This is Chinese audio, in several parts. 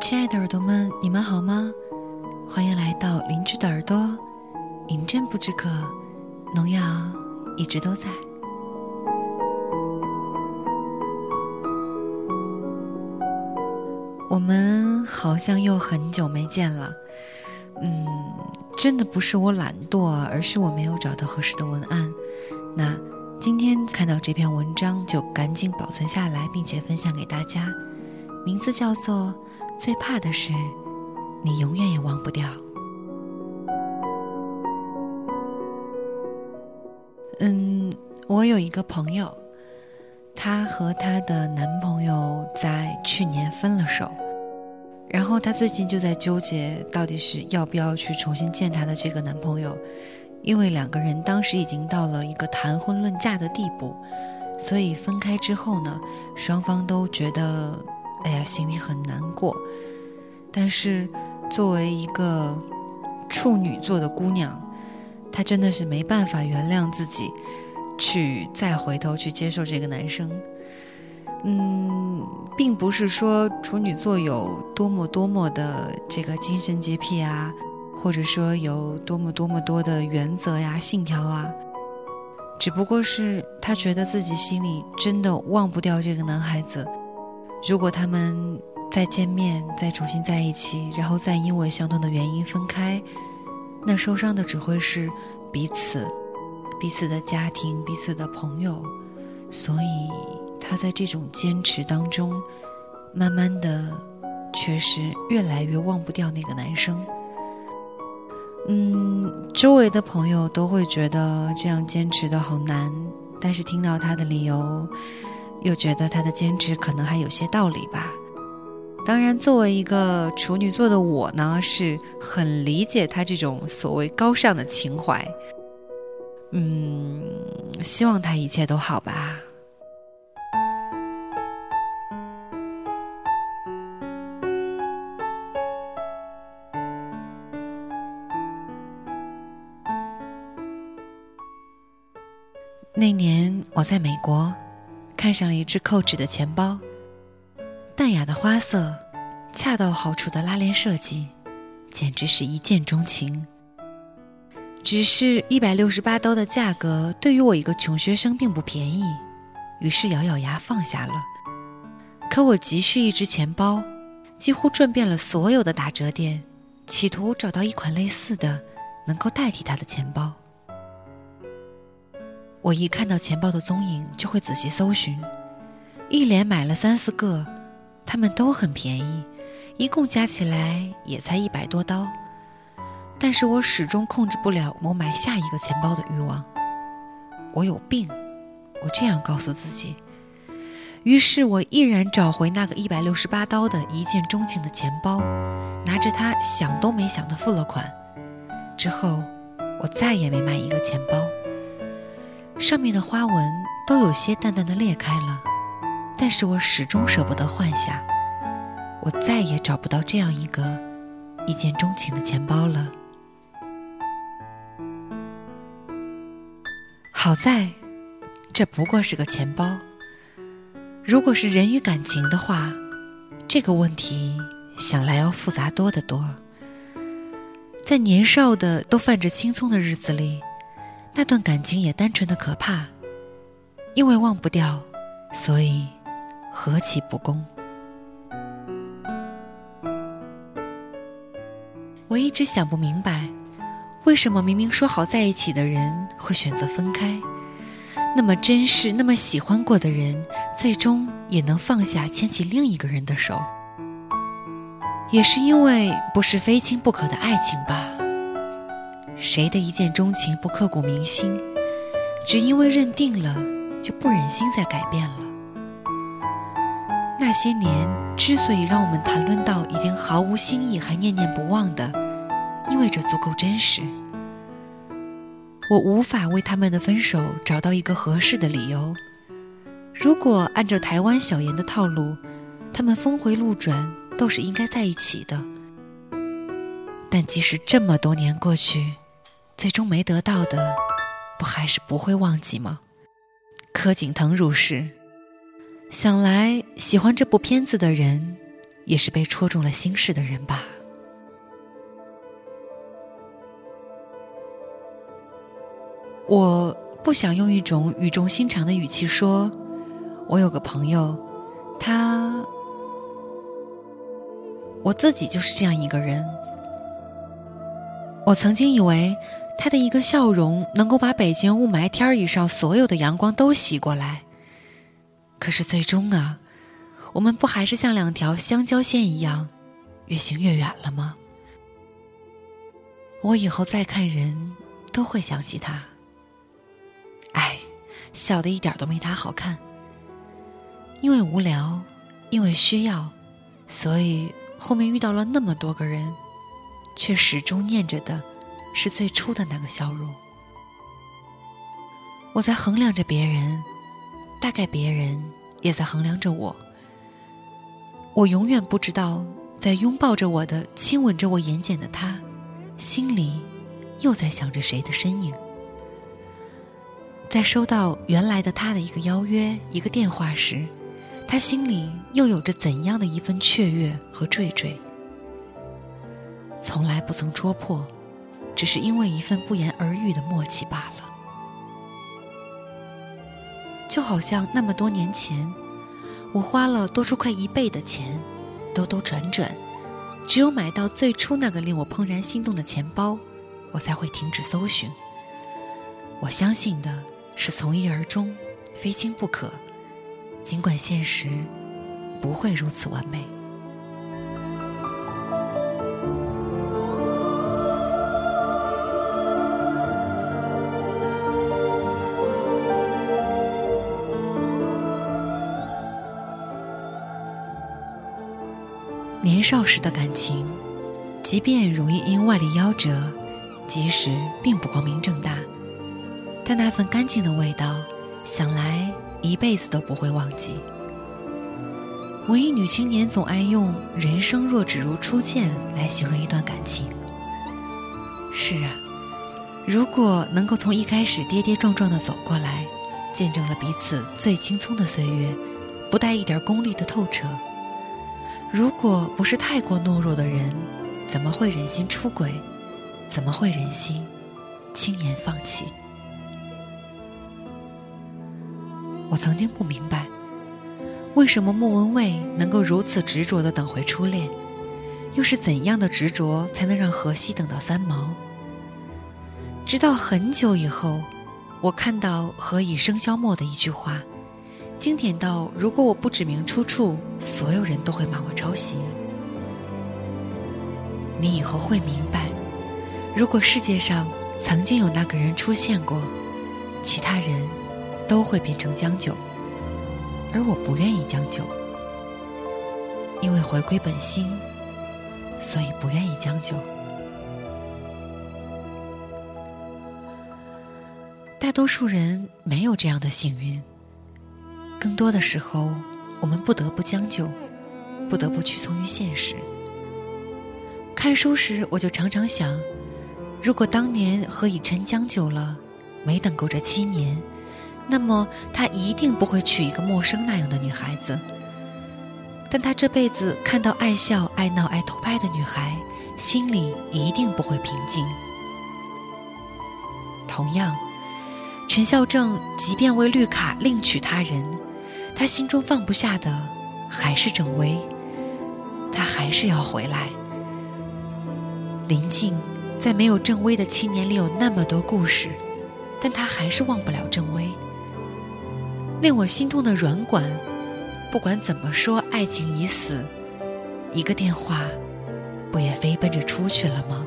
亲爱的耳朵们，你们好吗？欢迎来到邻居的耳朵，饮鸩不知渴，农药一直都在。我们好像又很久没见了，嗯，真的不是我懒惰，而是我没有找到合适的文案。那今天看到这篇文章，就赶紧保存下来，并且分享给大家。名字叫做《最怕的是你永远也忘不掉》。嗯，我有一个朋友，她和她的男朋友在去年分了手，然后她最近就在纠结，到底是要不要去重新见她的这个男朋友，因为两个人当时已经到了一个谈婚论嫁的地步，所以分开之后呢，双方都觉得，哎呀，心里很难过。但是作为一个处女座的姑娘，她真的是没办法原谅自己，去再回头去接受这个男生。嗯，并不是说处女座有多么多么的这个精神洁癖啊，或者说有多么多么多的原则呀、信条啊，只不过是她觉得自己心里真的忘不掉这个男孩子。如果他们再见面，再重新在一起，然后再因为相同的原因分开，那受伤的只会是彼此、彼此的家庭、彼此的朋友。所以，他在这种坚持当中，慢慢的，确实越来越忘不掉那个男生。嗯，周围的朋友都会觉得这样坚持的好难，但是听到他的理由，又觉得他的坚持可能还有些道理吧。当然，作为一个处女座的我呢，是很理解他这种所谓高尚的情怀。嗯，希望他一切都好吧。那年我在美国，看上了一只扣纸的钱包。淡雅的花色，恰到好处的拉链设计，简直是一见钟情。只是一百六十八刀的价格，对于我一个穷学生并不便宜，于是咬咬牙放下了。可我急需一只钱包，几乎转遍了所有的打折店，企图找到一款类似的，能够代替它的钱包。我一看到钱包的踪影，就会仔细搜寻，一连买了三四个。他们都很便宜，一共加起来也才一百多刀，但是我始终控制不了我买下一个钱包的欲望。我有病，我这样告诉自己。于是我毅然找回那个一百六十八刀的一见钟情的钱包，拿着它想都没想的付了款。之后，我再也没买一个钱包，上面的花纹都有些淡淡的裂开了。但是我始终舍不得换下，我再也找不到这样一个一见钟情的钱包了。好在，这不过是个钱包。如果是人与感情的话，这个问题想来要复杂多得多。在年少的都泛着青葱的日子里，那段感情也单纯的可怕，因为忘不掉，所以。何其不公！我一直想不明白，为什么明明说好在一起的人会选择分开？那么珍视、那么喜欢过的人，最终也能放下牵起另一个人的手？也是因为不是非亲不可的爱情吧？谁的一见钟情不刻骨铭心？只因为认定了，就不忍心再改变了。那些年之所以让我们谈论到已经毫无新意还念念不忘的，因为这足够真实。我无法为他们的分手找到一个合适的理由。如果按照台湾小言的套路，他们峰回路转都是应该在一起的。但即使这么多年过去，最终没得到的，不还是不会忘记吗？柯景腾如是。想来，喜欢这部片子的人，也是被戳中了心事的人吧。我不想用一种语重心长的语气说，我有个朋友，他，我自己就是这样一个人。我曾经以为他的一个笑容能够把北京雾霾天儿以上所有的阳光都吸过来，可是最终啊，我们不还是像两条相交线一样，越行越远了吗？我以后再看人都会想起他。哎，笑的一点都没他好看。因为无聊，因为需要，所以后面遇到了那么多个人，却始终念着的是最初的那个笑容。我在衡量着别人，大概别人也在衡量着我。我永远不知道，在拥抱着我的、亲吻着我眼睑的他，心里又在想着谁的身影。在收到原来的他的一个邀约、一个电话时，他心里又有着怎样的一份雀跃和惴惴？从来不曾戳破，只是因为一份不言而喻的默契罢了。就好像那么多年前，我花了多出快一倍的钱，兜兜转转，只有买到最初那个令我怦然心动的钱包，我才会停止搜寻。我相信的。是从一而终，非经不可。尽管现实不会如此完美。年少时的感情，即便容易因外力夭折，即使并不光明正大。但那份干净的味道，想来一辈子都不会忘记。文艺女青年总爱用“人生若只如初见”来形容一段感情。是啊，如果能够从一开始跌跌撞撞的走过来，见证了彼此最青葱的岁月，不带一点功利的透彻，如果不是太过懦弱的人，怎么会忍心出轨？怎么会忍心轻言放弃？我曾经不明白，为什么莫文蔚能够如此执着的等回初恋，又是怎样的执着才能让荷西等到三毛？直到很久以后，我看到《何以笙箫默》的一句话，经典到如果我不指明出处，所有人都会骂我抄袭。你以后会明白，如果世界上曾经有那个人出现过，其他人。都会变成将就，而我不愿意将就，因为回归本心，所以不愿意将就。大多数人没有这样的幸运，更多的时候，我们不得不将就，不得不屈从于现实。看书时，我就常常想，如果当年何以琛将就了，没等够这七年。那么他一定不会娶一个陌生那样的女孩子，但他这辈子看到爱笑、爱闹、爱偷拍的女孩，心里一定不会平静。同样，陈孝正即便为绿卡另娶他人，他心中放不下的还是郑薇，他还是要回来。林静在没有郑薇的七年里有那么多故事，但他还是忘不了郑薇。令我心痛的软管，不管怎么说，爱情已死，一个电话，不也飞奔着出去了吗？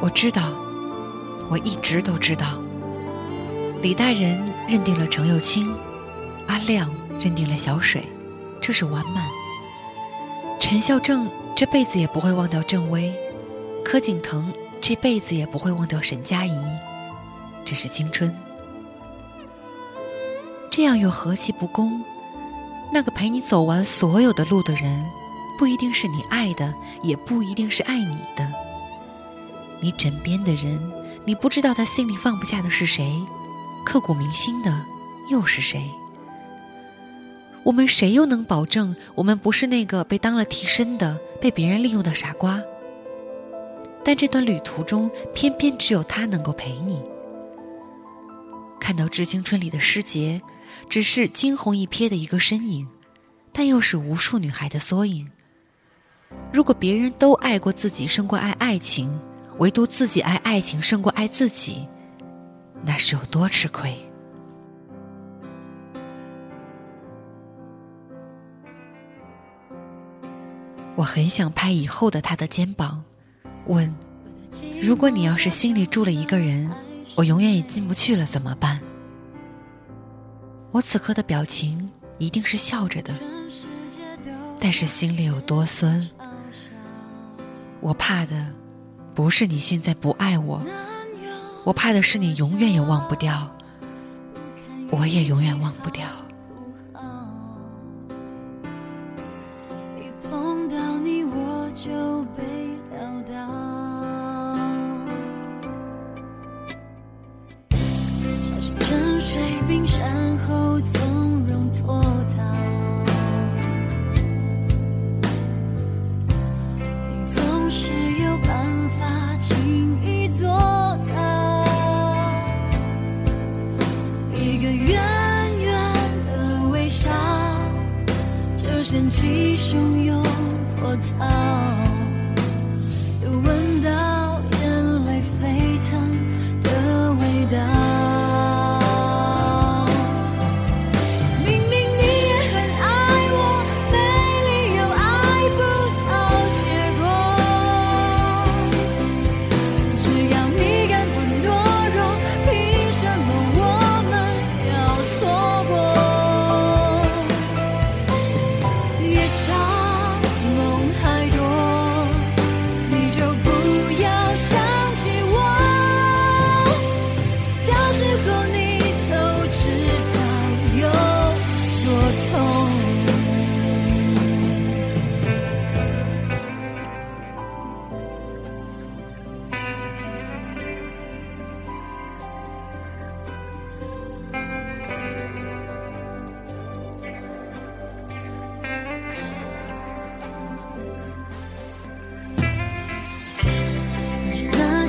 我知道，我一直都知道，李大人认定了程又青，阿亮认定了小水，这是完满。陈孝正这辈子也不会忘掉郑薇，柯景腾。这辈子也不会忘掉沈佳宜，这是青春。这样又何其不公？那个陪你走完所有的路的人，不一定是你爱的，也不一定是爱你的。你枕边的人，你不知道他心里放不下的是谁，刻骨铭心的又是谁？我们谁又能保证我们不是那个被当了替身的、被别人利用的傻瓜？但这段旅途中，偏偏只有他能够陪你。看到《致青春》里的诗杰，只是惊鸿一瞥的一个身影，但又是无数女孩的缩影。如果别人都爱过自己胜过爱爱情，唯独自己爱爱情胜过爱自己，那是有多吃亏？我很想拍以后的他的肩膀，问：如果你要是心里住了一个人，我永远也进不去了，怎么办？我此刻的表情一定是笑着的，但是心里有多酸。我怕的不是你现在不爱我，我怕的是你永远也忘不掉，我也永远忘不掉。一碰到你，我就。从容脱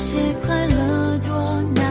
那些快乐多。